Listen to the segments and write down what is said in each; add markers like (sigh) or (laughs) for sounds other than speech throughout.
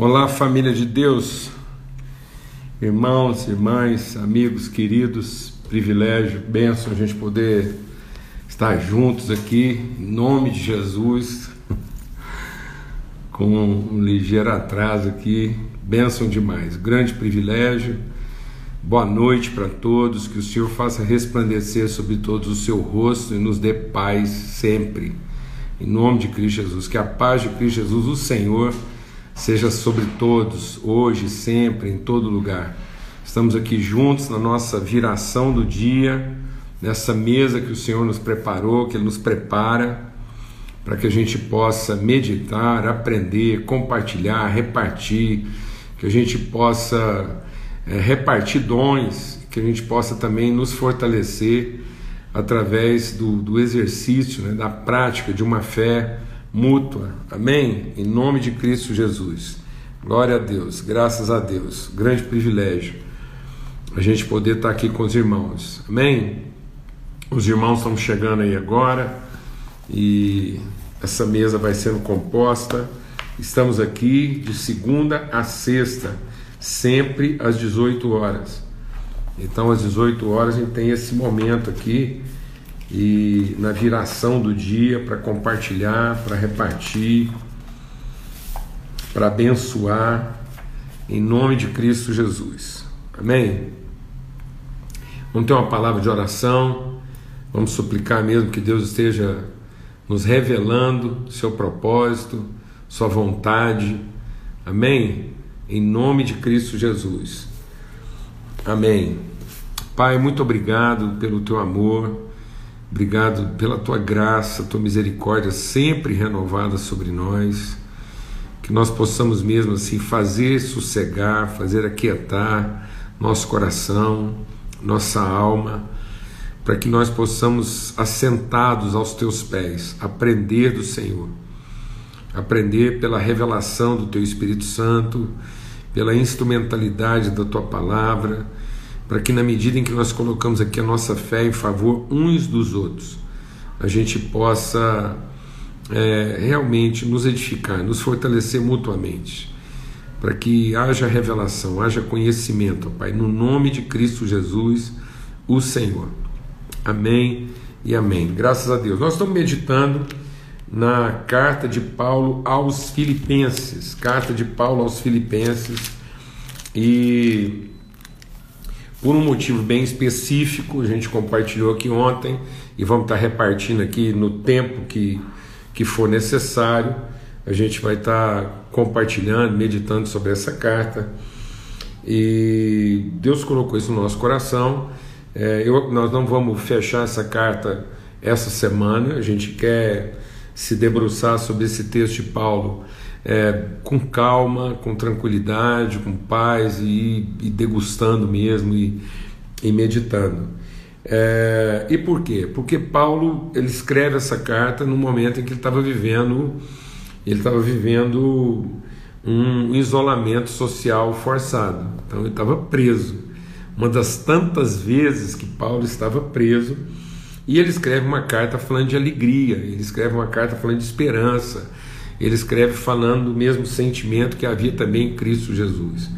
Olá, família de Deus, irmãos, irmãs, amigos, queridos, privilégio, bênção a gente poder estar juntos aqui, em nome de Jesus, (laughs) com um ligeiro atraso aqui, bênção demais, grande privilégio. Boa noite para todos, que o Senhor faça resplandecer sobre todos o seu rosto e nos dê paz sempre. Em nome de Cristo Jesus, que a paz de Cristo Jesus, o Senhor, seja sobre todos, hoje, sempre, em todo lugar. Estamos aqui juntos na nossa viração do dia, nessa mesa que o Senhor nos preparou, que Ele nos prepara, para que a gente possa meditar, aprender, compartilhar, repartir, que a gente possa é, repartir dons, que a gente possa também nos fortalecer através do, do exercício, né, da prática de uma fé mútua. Amém? Em nome de Cristo Jesus. Glória a Deus, graças a Deus. Grande privilégio a gente poder estar aqui com os irmãos. Amém? Os irmãos estão chegando aí agora e essa mesa vai sendo composta. Estamos aqui de segunda a sexta, sempre às 18 horas. Então, às 18 horas, a gente tem esse momento aqui e na viração do dia para compartilhar, para repartir, para abençoar, em nome de Cristo Jesus. Amém? Vamos ter uma palavra de oração, vamos suplicar mesmo que Deus esteja nos revelando seu propósito, sua vontade. Amém? Em nome de Cristo Jesus. Amém. Pai, muito obrigado pelo teu amor. Obrigado pela tua graça, tua misericórdia sempre renovada sobre nós. Que nós possamos mesmo assim fazer sossegar, fazer aquietar nosso coração, nossa alma, para que nós possamos, assentados aos teus pés, aprender do Senhor, aprender pela revelação do teu Espírito Santo, pela instrumentalidade da tua palavra para que na medida em que nós colocamos aqui a nossa fé em favor uns dos outros, a gente possa é, realmente nos edificar, nos fortalecer mutuamente, para que haja revelação, haja conhecimento, Pai, no nome de Cristo Jesus, o Senhor. Amém e amém. Graças a Deus. Nós estamos meditando na carta de Paulo aos Filipenses, carta de Paulo aos Filipenses, e por um motivo bem específico, a gente compartilhou aqui ontem e vamos estar repartindo aqui no tempo que, que for necessário. A gente vai estar compartilhando, meditando sobre essa carta. E Deus colocou isso no nosso coração. É, eu, nós não vamos fechar essa carta essa semana, a gente quer se debruçar sobre esse texto de Paulo é, com calma, com tranquilidade, com paz e, e degustando mesmo e, e meditando. É, e por quê? Porque Paulo ele escreve essa carta no momento em que ele estava vivendo, ele estava vivendo um isolamento social forçado. Então ele estava preso. Uma das tantas vezes que Paulo estava preso, e ele escreve uma carta falando de alegria, ele escreve uma carta falando de esperança, ele escreve falando do mesmo sentimento que havia também em Cristo Jesus.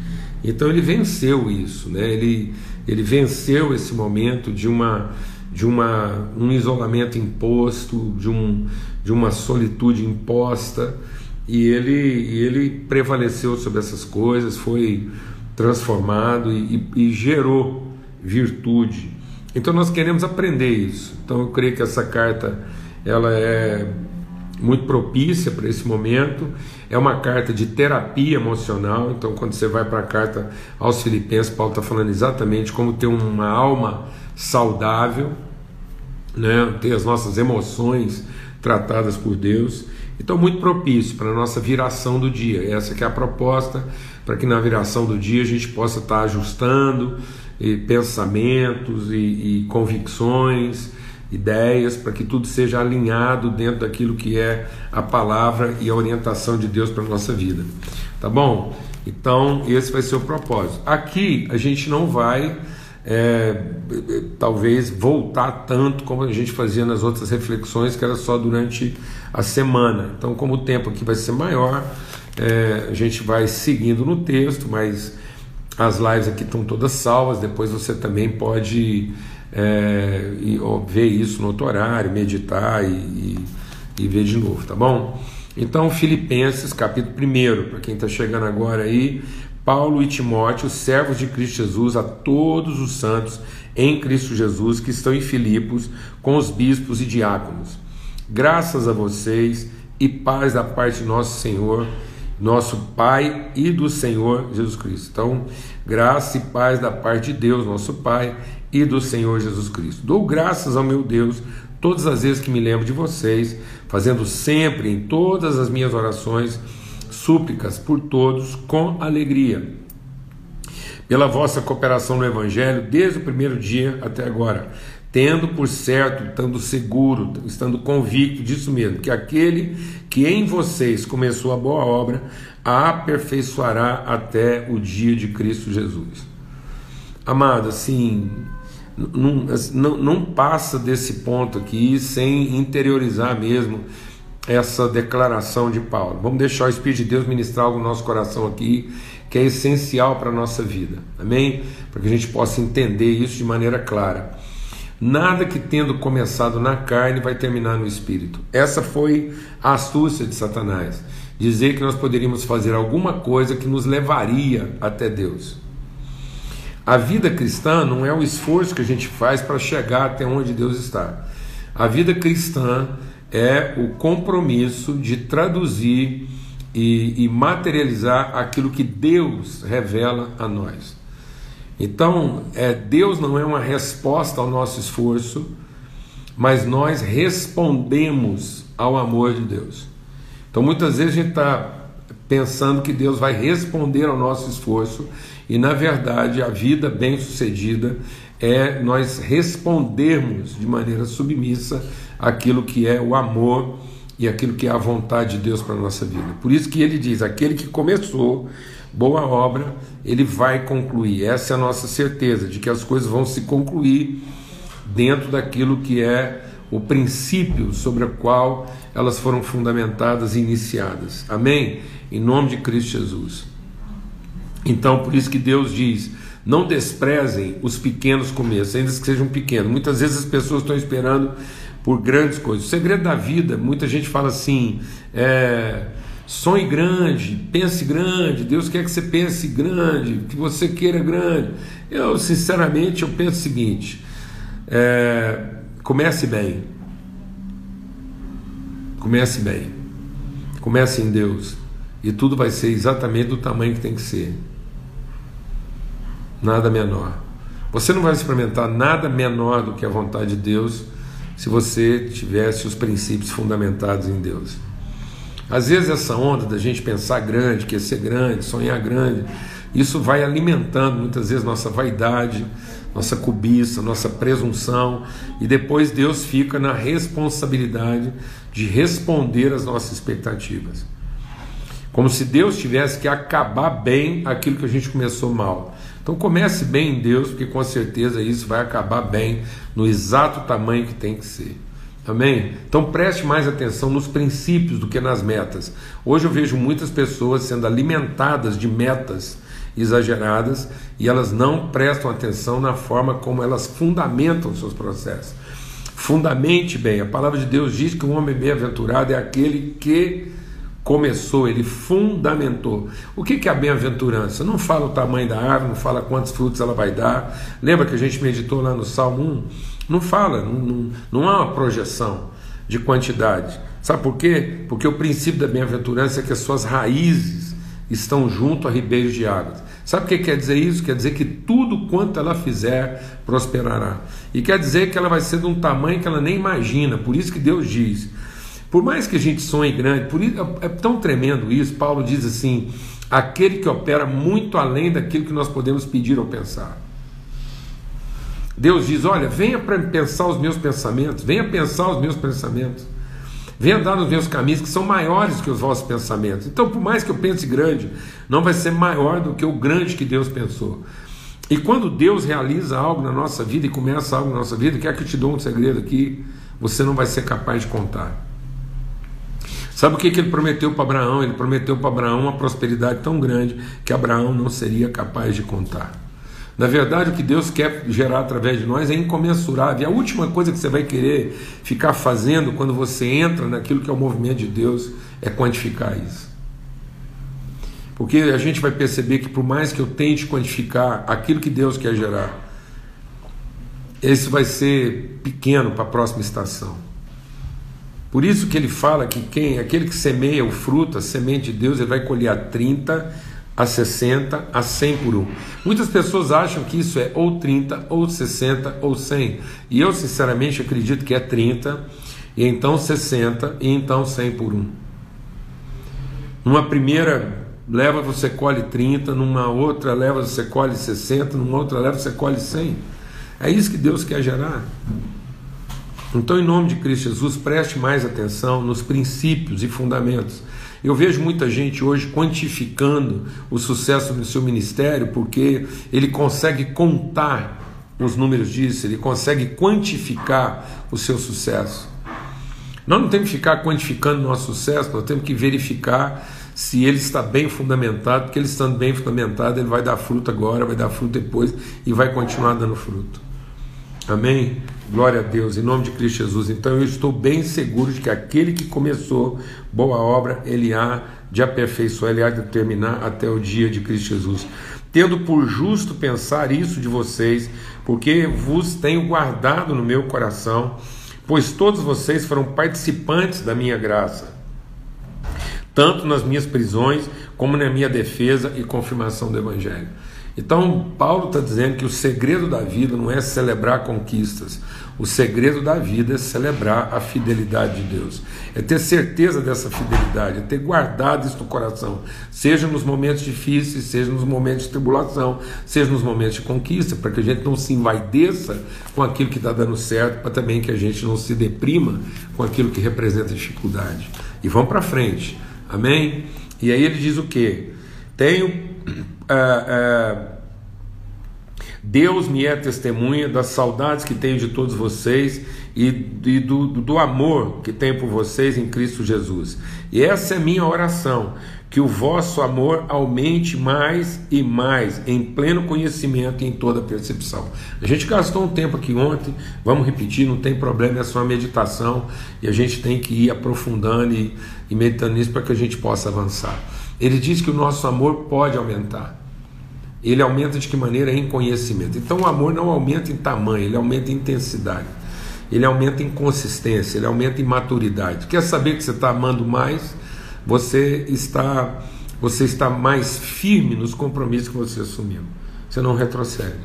Então ele venceu isso, né? ele, ele venceu esse momento de, uma, de uma, um isolamento imposto, de, um, de uma solitude imposta, e ele, ele prevaleceu sobre essas coisas, foi transformado e, e, e gerou virtude. Então nós queremos aprender isso. Então eu creio que essa carta ela é muito propícia para esse momento. É uma carta de terapia emocional. Então, quando você vai para a carta aos Filipenses, Paulo está falando exatamente como ter uma alma saudável, né? ter as nossas emoções tratadas por Deus. Então, muito propício para a nossa viração do dia. Essa que é a proposta, para que na viração do dia a gente possa estar tá ajustando e pensamentos e, e convicções ideias, para que tudo seja alinhado dentro daquilo que é a palavra e a orientação de Deus para a nossa vida. Tá bom? Então, esse vai ser o propósito. Aqui a gente não vai, é, talvez, voltar tanto como a gente fazia nas outras reflexões, que era só durante a semana. Então, como o tempo aqui vai ser maior, é, a gente vai seguindo no texto, mas as lives aqui estão todas salvas. Depois você também pode é, e, ó, ver isso no outro horário, meditar e, e, e ver de novo, tá bom? Então, Filipenses, capítulo 1, para quem está chegando agora aí, Paulo e Timóteo, servos de Cristo Jesus, a todos os santos em Cristo Jesus que estão em Filipos, com os bispos e diáconos. Graças a vocês e paz da parte de nosso Senhor, nosso Pai e do Senhor Jesus Cristo. Então, graça e paz da parte de Deus, nosso Pai, e do Senhor Jesus Cristo. Dou graças ao meu Deus todas as vezes que me lembro de vocês, fazendo sempre em todas as minhas orações súplicas por todos com alegria. Pela vossa cooperação no Evangelho, desde o primeiro dia até agora, tendo por certo, estando seguro, estando convicto disso mesmo, que aquele que em vocês começou a boa obra, a aperfeiçoará até o dia de Cristo Jesus. Amado, assim, não, não, passa desse ponto aqui sem interiorizar mesmo essa declaração de Paulo. Vamos deixar o Espírito de Deus ministrar algo no nosso coração aqui, que é essencial para a nossa vida. Amém? Para que a gente possa entender isso de maneira clara. Nada que tendo começado na carne vai terminar no espírito. Essa foi a astúcia de Satanás. Dizer que nós poderíamos fazer alguma coisa que nos levaria até Deus. A vida cristã não é o esforço que a gente faz para chegar até onde Deus está. A vida cristã é o compromisso de traduzir e, e materializar aquilo que Deus revela a nós. Então, é, Deus não é uma resposta ao nosso esforço, mas nós respondemos ao amor de Deus. Então, muitas vezes a gente está pensando que Deus vai responder ao nosso esforço, e na verdade a vida bem-sucedida é nós respondermos de maneira submissa aquilo que é o amor e aquilo que é a vontade de Deus para a nossa vida. Por isso que ele diz: aquele que começou boa obra, ele vai concluir. Essa é a nossa certeza de que as coisas vão se concluir dentro daquilo que é o princípio sobre o qual elas foram fundamentadas e iniciadas. Amém? Em nome de Cristo Jesus. Então, por isso que Deus diz: não desprezem os pequenos começos, ainda que sejam pequenos. Muitas vezes as pessoas estão esperando por grandes coisas. O segredo da vida, muita gente fala assim: é, sonhe grande, pense grande, Deus quer que você pense grande, que você queira grande. Eu, sinceramente, eu penso o seguinte: é, comece bem. Comece bem. Comece em Deus. E tudo vai ser exatamente do tamanho que tem que ser. Nada menor. Você não vai experimentar nada menor do que a vontade de Deus se você tivesse os princípios fundamentados em Deus. Às vezes essa onda da gente pensar grande, querer ser grande, sonhar grande, isso vai alimentando muitas vezes nossa vaidade, nossa cobiça, nossa presunção, e depois Deus fica na responsabilidade de responder às nossas expectativas. Como se Deus tivesse que acabar bem aquilo que a gente começou mal. Então comece bem em Deus, porque com certeza isso vai acabar bem no exato tamanho que tem que ser. Amém? Então preste mais atenção nos princípios do que nas metas. Hoje eu vejo muitas pessoas sendo alimentadas de metas exageradas e elas não prestam atenção na forma como elas fundamentam seus processos. Fundamente bem, a palavra de Deus diz que um homem bem-aventurado é aquele que começou, ele fundamentou. O que é a bem-aventurança? Não fala o tamanho da árvore, não fala quantos frutos ela vai dar. Lembra que a gente meditou lá no Salmo 1? Não fala, não, não, não há uma projeção de quantidade. Sabe por quê? Porque o princípio da bem-aventurança é que as suas raízes estão junto a ribeiros de águas. Sabe o que quer dizer isso? Quer dizer que tudo quanto ela fizer prosperará. E quer dizer que ela vai ser de um tamanho que ela nem imagina. Por isso que Deus diz: por mais que a gente sonhe grande, por isso, é, é tão tremendo isso, Paulo diz assim: aquele que opera muito além daquilo que nós podemos pedir ou pensar. Deus diz: Olha, venha para pensar os meus pensamentos, venha pensar os meus pensamentos, venha andar nos meus caminhos que são maiores que os vossos pensamentos. Então, por mais que eu pense grande, não vai ser maior do que o grande que Deus pensou. E quando Deus realiza algo na nossa vida e começa algo na nossa vida, quer que eu te dou um segredo aqui, você não vai ser capaz de contar. Sabe o que, que ele prometeu para Abraão? Ele prometeu para Abraão uma prosperidade tão grande que Abraão não seria capaz de contar. Na verdade, o que Deus quer gerar através de nós é incomensurável. E a última coisa que você vai querer ficar fazendo quando você entra naquilo que é o movimento de Deus é quantificar isso. Porque a gente vai perceber que, por mais que eu tente quantificar aquilo que Deus quer gerar, esse vai ser pequeno para a próxima estação. Por isso que ele fala que quem, aquele que semeia o fruto, a semente de Deus, ele vai colher a 30, a 60, a 100 por um. Muitas pessoas acham que isso é ou 30, ou 60, ou 100. E eu, sinceramente, acredito que é 30, e então 60, e então 100 por um. Numa primeira leva você colhe 30, numa outra leva você colhe 60, numa outra leva você colhe 100. É isso que Deus quer gerar. Então, em nome de Cristo Jesus, preste mais atenção nos princípios e fundamentos. Eu vejo muita gente hoje quantificando o sucesso do seu ministério porque ele consegue contar os números disso, ele consegue quantificar o seu sucesso. Nós não temos que ficar quantificando nosso sucesso, nós temos que verificar se ele está bem fundamentado, porque ele estando bem fundamentado, ele vai dar fruto agora, vai dar fruto depois e vai continuar dando fruto. Amém? Glória a Deus, em nome de Cristo Jesus. Então eu estou bem seguro de que aquele que começou boa obra, ele há de aperfeiçoar, ele há de terminar até o dia de Cristo Jesus. Tendo por justo pensar isso de vocês, porque vos tenho guardado no meu coração, pois todos vocês foram participantes da minha graça, tanto nas minhas prisões como na minha defesa e confirmação do Evangelho. Então, Paulo está dizendo que o segredo da vida não é celebrar conquistas, o segredo da vida é celebrar a fidelidade de Deus, é ter certeza dessa fidelidade, é ter guardado isso no coração, seja nos momentos difíceis, seja nos momentos de tribulação, seja nos momentos de conquista, para que a gente não se envaideça com aquilo que está dando certo, para também que a gente não se deprima com aquilo que representa dificuldade. E vamos para frente, amém? E aí ele diz o que? Tenho é, é, Deus me é testemunha das saudades que tenho de todos vocês e, e do, do amor que tenho por vocês em Cristo Jesus. E essa é minha oração, que o vosso amor aumente mais e mais, em pleno conhecimento e em toda percepção. A gente gastou um tempo aqui ontem, vamos repetir, não tem problema, é só meditação e a gente tem que ir aprofundando e, e meditando nisso para que a gente possa avançar. Ele diz que o nosso amor pode aumentar. Ele aumenta de que maneira? Em conhecimento. Então o amor não aumenta em tamanho, ele aumenta em intensidade. Ele aumenta em consistência, ele aumenta em maturidade. Quer saber que você está amando mais? Você está, você está mais firme nos compromissos que você assumiu. Você não retrocede.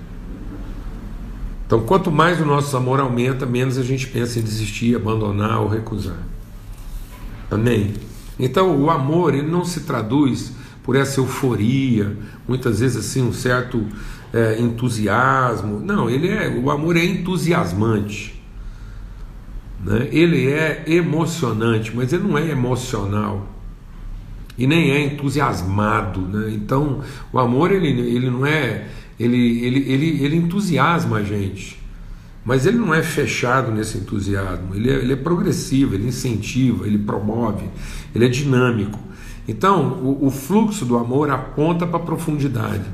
Então, quanto mais o nosso amor aumenta, menos a gente pensa em desistir, abandonar ou recusar. Amém? Então, o amor ele não se traduz por essa euforia, muitas vezes assim um certo é, entusiasmo. Não, ele é o amor é entusiasmante, né? Ele é emocionante, mas ele não é emocional e nem é entusiasmado, né? Então, o amor ele, ele não é ele, ele, ele, ele entusiasma a gente. Mas ele não é fechado nesse entusiasmo, ele é, ele é progressivo, ele incentiva, ele promove, ele é dinâmico. Então, o, o fluxo do amor aponta para a profundidade.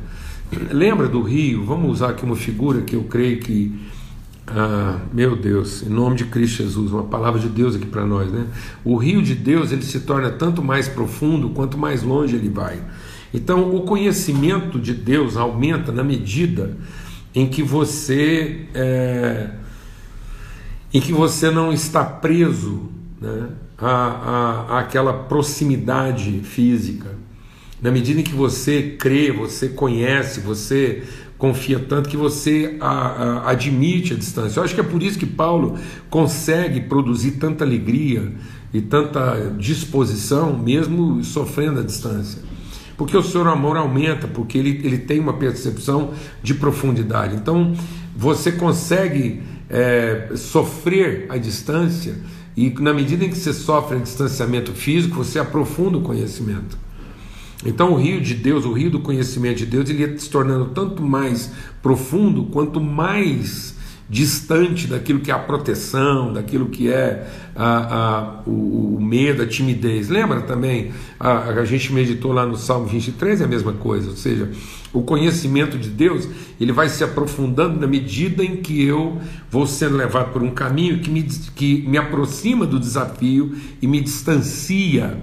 Lembra do rio? Vamos usar aqui uma figura que eu creio que, ah, meu Deus, em nome de Cristo Jesus, uma palavra de Deus aqui para nós, né? O rio de Deus ele se torna tanto mais profundo quanto mais longe ele vai. Então, o conhecimento de Deus aumenta na medida em que você é, em que você não está preso né, a, a, àquela proximidade física. Na medida em que você crê, você conhece, você confia tanto que você a, a, admite a distância. Eu acho que é por isso que Paulo consegue produzir tanta alegria e tanta disposição, mesmo sofrendo a distância. Porque o seu amor aumenta, porque ele, ele tem uma percepção de profundidade. Então, você consegue é, sofrer a distância, e na medida em que você sofre distanciamento físico, você aprofunda o conhecimento. Então, o rio de Deus, o rio do conhecimento de Deus, ele ia se tornando tanto mais profundo quanto mais distante daquilo que é a proteção, daquilo que é a, a, o, o, medo, a timidez. Lembra também? A, a gente meditou lá no Salmo 23, é a mesma coisa, ou seja, o conhecimento de Deus ele vai se aprofundando na medida em que eu vou sendo levado por um caminho que me, que me aproxima do desafio e me distancia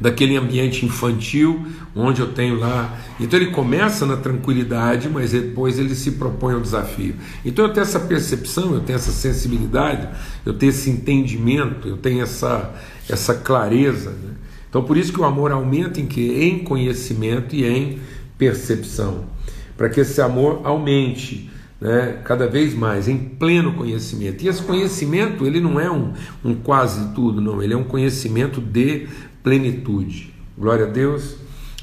daquele ambiente infantil onde eu tenho lá. Então ele começa na tranquilidade, mas depois ele se propõe ao desafio. Então eu tenho essa percepção, eu tenho essa sensibilidade, eu tenho esse entendimento, eu tenho essa, essa clareza. Né? Então por isso que o amor aumenta em que? Em conhecimento e em percepção. Para que esse amor aumente. Né, cada vez mais em pleno conhecimento. E esse conhecimento ele não é um, um quase tudo, não, ele é um conhecimento de plenitude. Glória a Deus.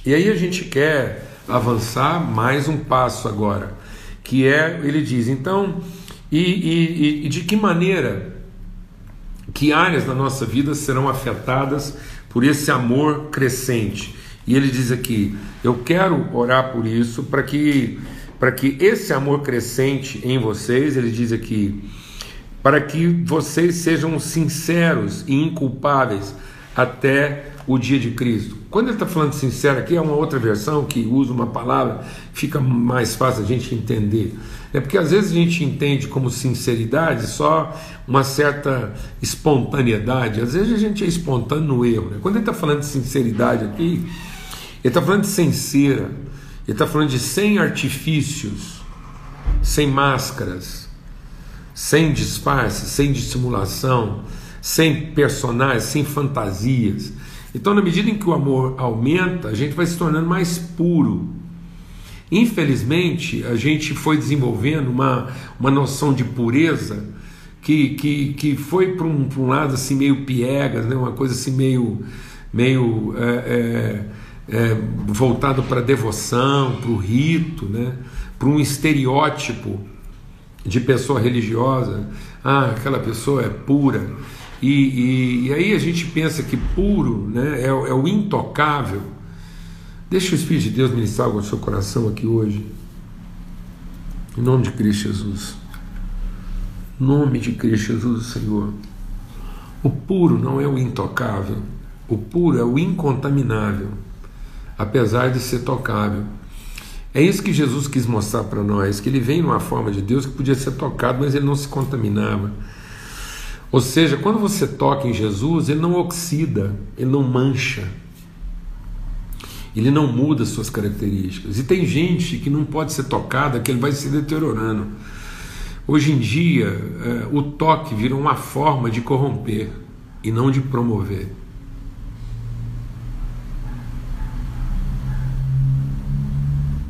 E aí a gente quer avançar mais um passo agora, que é, ele diz, então, e, e, e de que maneira, que áreas da nossa vida serão afetadas por esse amor crescente? E ele diz aqui: eu quero orar por isso para que para que esse amor crescente em vocês, ele diz aqui, para que vocês sejam sinceros e inculpáveis até o dia de Cristo. Quando ele está falando sincero aqui, é uma outra versão que usa uma palavra fica mais fácil a gente entender. É porque às vezes a gente entende como sinceridade só uma certa espontaneidade, às vezes a gente é espontâneo no erro. Né? Quando ele está falando de sinceridade aqui, ele está falando de sincera, ele está falando de sem artifícios, sem máscaras, sem disfarce, sem dissimulação, sem personagens, sem fantasias. Então, na medida em que o amor aumenta, a gente vai se tornando mais puro. Infelizmente, a gente foi desenvolvendo uma, uma noção de pureza que, que, que foi para um, um lado assim meio piegas, né? uma coisa assim meio, meio é, é, é, voltado para a devoção, para o rito, né? para um estereótipo de pessoa religiosa. Ah, aquela pessoa é pura. E, e, e, aí a gente pensa que puro né, é, é, o intocável. Deixa o Espírito de Deus ministrar algo no seu coração aqui hoje. Em nome de Cristo Jesus. Em nome de Cristo Jesus, Senhor. O puro não é o intocável. O puro é o incontaminável, apesar de ser tocável. É isso que Jesus quis mostrar para nós, que ele vem numa forma de Deus que podia ser tocado, mas ele não se contaminava. Ou seja, quando você toca em Jesus, ele não oxida, ele não mancha, ele não muda suas características. E tem gente que não pode ser tocada, que ele vai se deteriorando. Hoje em dia, é, o toque virou uma forma de corromper e não de promover.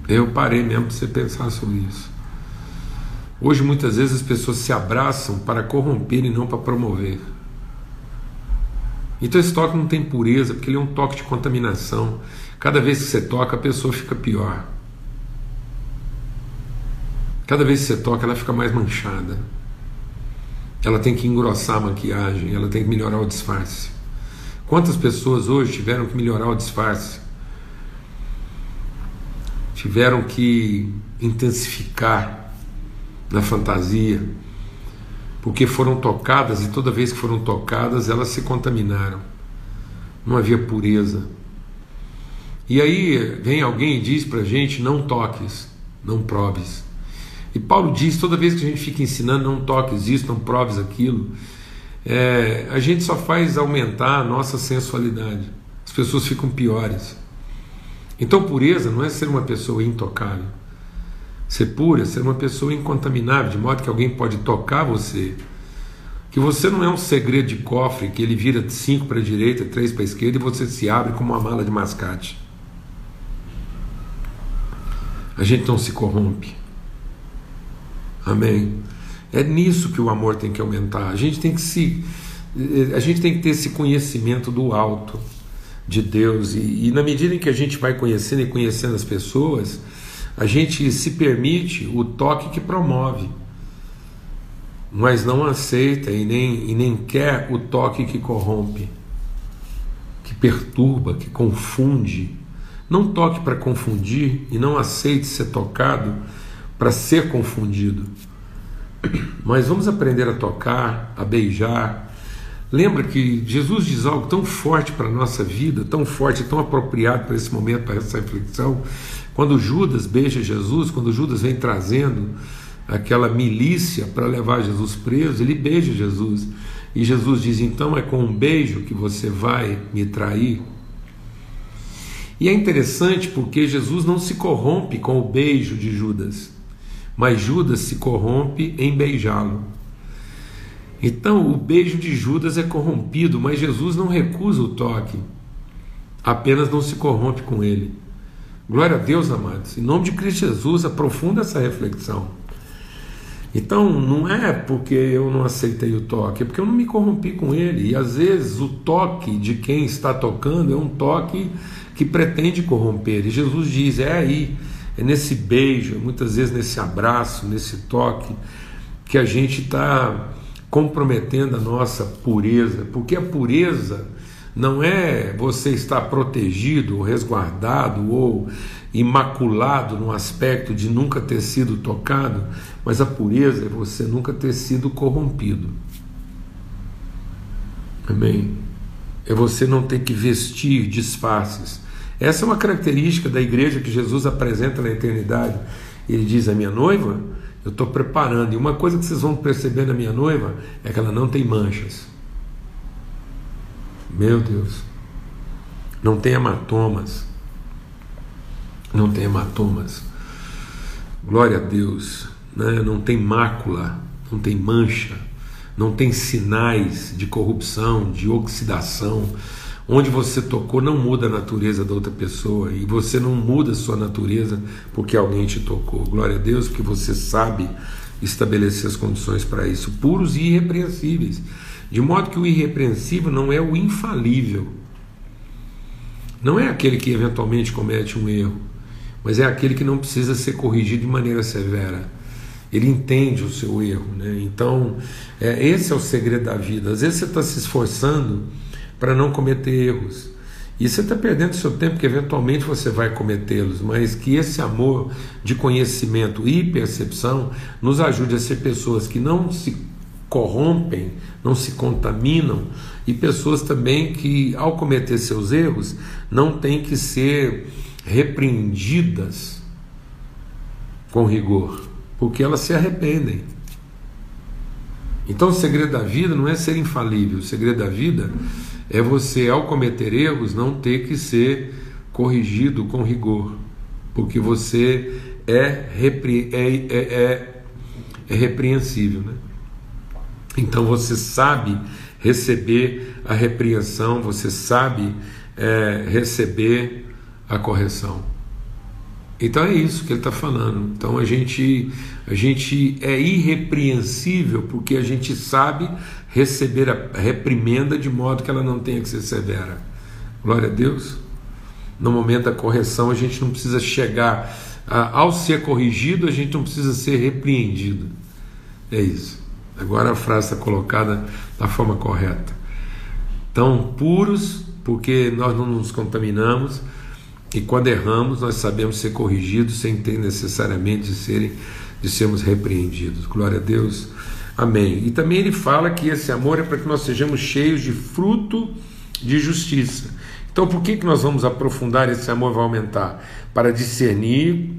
Eu parei mesmo para você pensar sobre isso. Hoje muitas vezes as pessoas se abraçam para corromper e não para promover. Então esse toque não tem pureza, porque ele é um toque de contaminação. Cada vez que você toca, a pessoa fica pior. Cada vez que você toca, ela fica mais manchada. Ela tem que engrossar a maquiagem, ela tem que melhorar o disfarce. Quantas pessoas hoje tiveram que melhorar o disfarce? Tiveram que intensificar na fantasia, porque foram tocadas e toda vez que foram tocadas elas se contaminaram. Não havia pureza. E aí vem alguém e diz para a gente: não toques, não proves. E Paulo diz: toda vez que a gente fica ensinando, não toques isso, não proves aquilo, é, a gente só faz aumentar a nossa sensualidade. As pessoas ficam piores. Então, pureza não é ser uma pessoa intocável. Ser pura, ser uma pessoa incontaminável, de modo que alguém pode tocar você. Que você não é um segredo de cofre que ele vira cinco para a direita, três para a esquerda e você se abre como uma mala de mascate. A gente não se corrompe. Amém. É nisso que o amor tem que aumentar. A gente tem que se a gente tem que ter esse conhecimento do alto de Deus e, e na medida em que a gente vai conhecendo e conhecendo as pessoas, a gente se permite o toque que promove, mas não aceita e nem, e nem quer o toque que corrompe, que perturba, que confunde. Não toque para confundir e não aceite ser tocado para ser confundido. mas vamos aprender a tocar, a beijar. Lembra que Jesus diz algo tão forte para a nossa vida, tão forte, tão apropriado para esse momento, para essa reflexão. Quando Judas beija Jesus, quando Judas vem trazendo aquela milícia para levar Jesus preso, ele beija Jesus. E Jesus diz: Então é com um beijo que você vai me trair. E é interessante porque Jesus não se corrompe com o beijo de Judas, mas Judas se corrompe em beijá-lo. Então o beijo de Judas é corrompido, mas Jesus não recusa o toque, apenas não se corrompe com ele. Glória a Deus, amados. Em nome de Cristo Jesus, aprofunda essa reflexão. Então, não é porque eu não aceitei o toque, é porque eu não me corrompi com ele. E às vezes o toque de quem está tocando é um toque que pretende corromper. E Jesus diz: é aí, é nesse beijo, muitas vezes nesse abraço, nesse toque, que a gente está comprometendo a nossa pureza, porque a pureza não é você estar protegido, resguardado ou imaculado no aspecto de nunca ter sido tocado, mas a pureza é você nunca ter sido corrompido. Amém? É você não ter que vestir disfarces. Essa é uma característica da igreja que Jesus apresenta na eternidade. Ele diz: A minha noiva, eu estou preparando. E uma coisa que vocês vão perceber na minha noiva é que ela não tem manchas. Meu Deus. Não tem hematomas não tem hematomas. Glória a Deus, né? não tem mácula, não tem mancha, não tem sinais de corrupção, de oxidação. Onde você tocou não muda a natureza da outra pessoa e você não muda a sua natureza porque alguém te tocou. Glória a Deus, porque você sabe estabelecer as condições para isso, puros e irrepreensíveis. De modo que o irrepreensível não é o infalível, não é aquele que eventualmente comete um erro mas é aquele que não precisa ser corrigido de maneira severa. Ele entende o seu erro. Né? Então, é, esse é o segredo da vida. Às vezes você está se esforçando para não cometer erros. E você está perdendo seu tempo, que eventualmente você vai cometê-los, mas que esse amor de conhecimento e percepção nos ajude a ser pessoas que não se corrompem, não se contaminam, e pessoas também que, ao cometer seus erros, não têm que ser repreendidas com rigor, porque elas se arrependem. Então o segredo da vida não é ser infalível, o segredo da vida é você, ao cometer erros, não ter que ser corrigido com rigor, porque você é, repre, é, é, é, é repreensível. Né? Então você sabe receber a repreensão, você sabe é, receber a correção. Então é isso que ele está falando. Então a gente, a gente é irrepreensível porque a gente sabe receber a reprimenda de modo que ela não tenha que ser severa. Glória a Deus. No momento da correção, a gente não precisa chegar. A, ao ser corrigido, a gente não precisa ser repreendido. É isso. Agora a frase está colocada da forma correta. Então, puros, porque nós não nos contaminamos e quando erramos, nós sabemos ser corrigidos sem ter necessariamente de, serem, de sermos repreendidos. Glória a Deus. Amém. E também ele fala que esse amor é para que nós sejamos cheios de fruto de justiça. Então, por que, que nós vamos aprofundar esse amor? Vai aumentar? Para discernir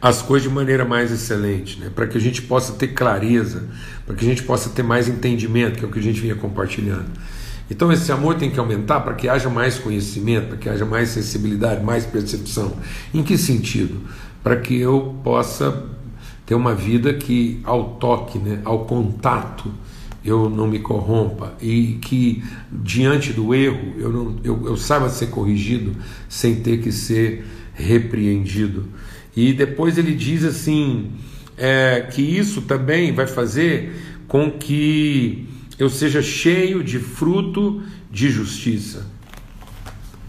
as coisas de maneira mais excelente, né? para que a gente possa ter clareza, para que a gente possa ter mais entendimento, que é o que a gente vinha compartilhando. Então esse amor tem que aumentar para que haja mais conhecimento, para que haja mais sensibilidade, mais percepção. Em que sentido? Para que eu possa ter uma vida que ao toque, né, ao contato, eu não me corrompa e que diante do erro eu, não, eu, eu saiba ser corrigido sem ter que ser repreendido. E depois ele diz assim é, que isso também vai fazer com que eu seja cheio de fruto de justiça.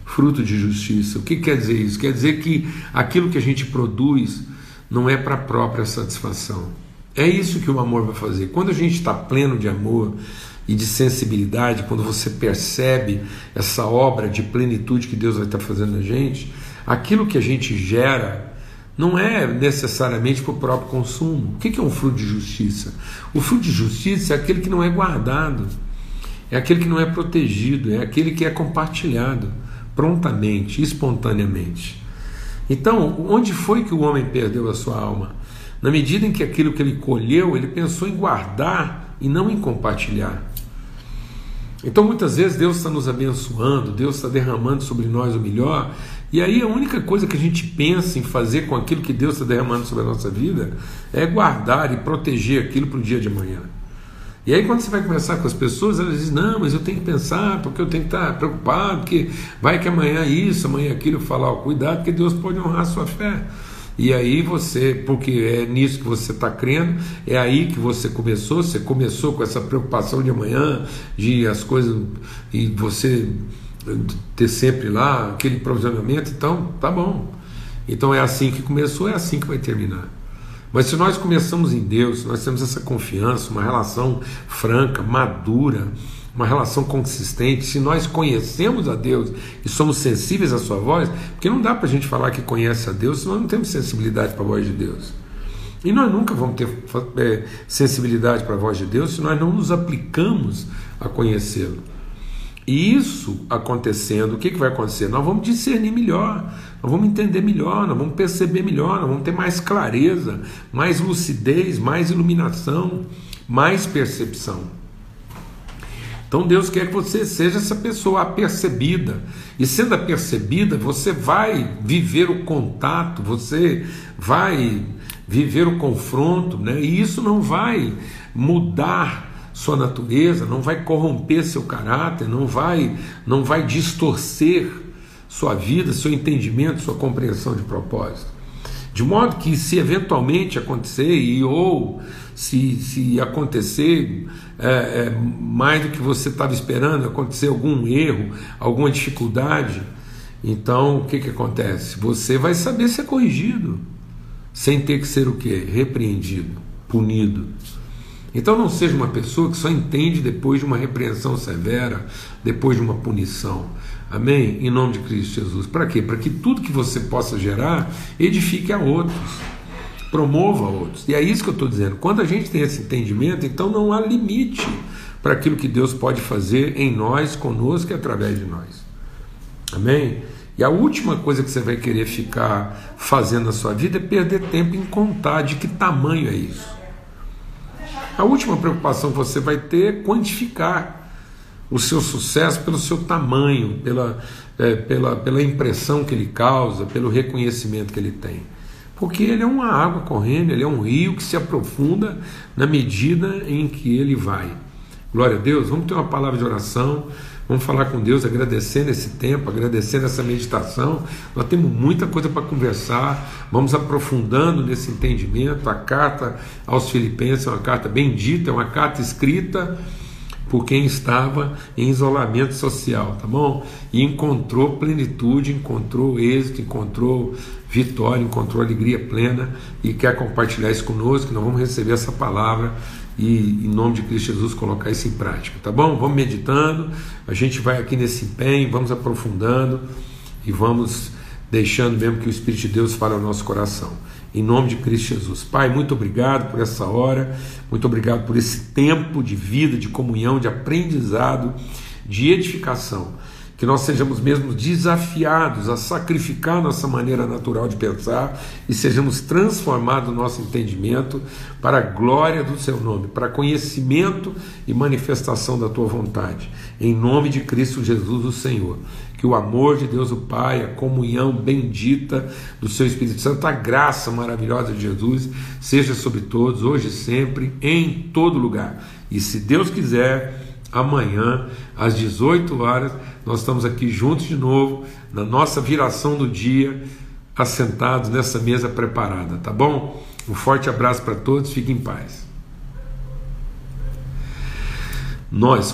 Fruto de justiça. O que quer dizer isso? Quer dizer que aquilo que a gente produz não é para a própria satisfação. É isso que o amor vai fazer. Quando a gente está pleno de amor e de sensibilidade, quando você percebe essa obra de plenitude que Deus vai estar fazendo na gente, aquilo que a gente gera não é necessariamente para o próprio consumo. O que é um fruto de justiça? O fruto de justiça é aquele que não é guardado, é aquele que não é protegido, é aquele que é compartilhado prontamente, espontaneamente. Então, onde foi que o homem perdeu a sua alma? Na medida em que aquilo que ele colheu, ele pensou em guardar e não em compartilhar. Então, muitas vezes, Deus está nos abençoando, Deus está derramando sobre nós o melhor, e aí a única coisa que a gente pensa em fazer com aquilo que Deus está derramando sobre a nossa vida é guardar e proteger aquilo para o dia de amanhã. E aí, quando você vai conversar com as pessoas, elas dizem: Não, mas eu tenho que pensar, porque eu tenho que estar preocupado, porque vai que amanhã isso, amanhã aquilo. Eu falar: Cuidado, porque Deus pode honrar a sua fé. E aí você, porque é nisso que você está crendo, é aí que você começou, você começou com essa preocupação de amanhã, de as coisas, e você ter sempre lá aquele provisionamento, então tá bom. Então é assim que começou, é assim que vai terminar. Mas se nós começamos em Deus, nós temos essa confiança, uma relação franca, madura, uma relação consistente, se nós conhecemos a Deus e somos sensíveis à Sua voz, porque não dá para a gente falar que conhece a Deus se nós não temos sensibilidade para a voz de Deus. E nós nunca vamos ter é, sensibilidade para a voz de Deus se nós não nos aplicamos a conhecê-lo. E isso acontecendo, o que, que vai acontecer? Nós vamos discernir melhor, nós vamos entender melhor, nós vamos perceber melhor, nós vamos ter mais clareza, mais lucidez, mais iluminação, mais percepção. Então Deus quer que você seja essa pessoa apercebida. E sendo apercebida, você vai viver o contato, você vai viver o confronto, né? e isso não vai mudar sua natureza, não vai corromper seu caráter, não vai, não vai distorcer sua vida, seu entendimento, sua compreensão de propósito. De modo que, se eventualmente acontecer, e ou se, se acontecer é, é, mais do que você estava esperando, acontecer algum erro, alguma dificuldade, então o que, que acontece? Você vai saber ser corrigido, sem ter que ser o que? Repreendido, punido. Então não seja uma pessoa que só entende depois de uma repreensão severa, depois de uma punição. Amém? Em nome de Cristo Jesus. Para quê? Para que tudo que você possa gerar edifique a outros promova outros. E é isso que eu estou dizendo. Quando a gente tem esse entendimento, então não há limite para aquilo que Deus pode fazer em nós, conosco e através de nós. Amém? E a última coisa que você vai querer ficar fazendo na sua vida é perder tempo em contar de que tamanho é isso. A última preocupação que você vai ter é quantificar o seu sucesso pelo seu tamanho, pela, é, pela, pela impressão que ele causa, pelo reconhecimento que ele tem. Porque ele é uma água correndo, ele é um rio que se aprofunda na medida em que ele vai. Glória a Deus, vamos ter uma palavra de oração, vamos falar com Deus, agradecendo esse tempo, agradecendo essa meditação. Nós temos muita coisa para conversar, vamos aprofundando nesse entendimento. A carta aos Filipenses é uma carta bendita, é uma carta escrita por quem estava em isolamento social, tá bom? E encontrou plenitude, encontrou êxito, encontrou vitória, encontrou alegria plena e quer compartilhar isso conosco, nós vamos receber essa palavra e, em nome de Cristo Jesus, colocar isso em prática, tá bom? Vamos meditando, a gente vai aqui nesse empenho, vamos aprofundando e vamos deixando mesmo que o Espírito de Deus fale ao nosso coração. Em nome de Cristo Jesus. Pai, muito obrigado por essa hora, muito obrigado por esse tempo de vida, de comunhão, de aprendizado, de edificação que nós sejamos mesmo desafiados a sacrificar nossa maneira natural de pensar e sejamos transformados no nosso entendimento para a glória do Seu nome, para conhecimento e manifestação da Tua vontade. Em nome de Cristo Jesus, o Senhor. Que o amor de Deus, o Pai, a comunhão bendita do Seu Espírito Santo, a graça maravilhosa de Jesus, seja sobre todos, hoje e sempre, em todo lugar. E se Deus quiser amanhã, às 18 horas, nós estamos aqui juntos de novo, na nossa viração do dia, assentados nessa mesa preparada, tá bom? Um forte abraço para todos, fiquem em paz. Nós,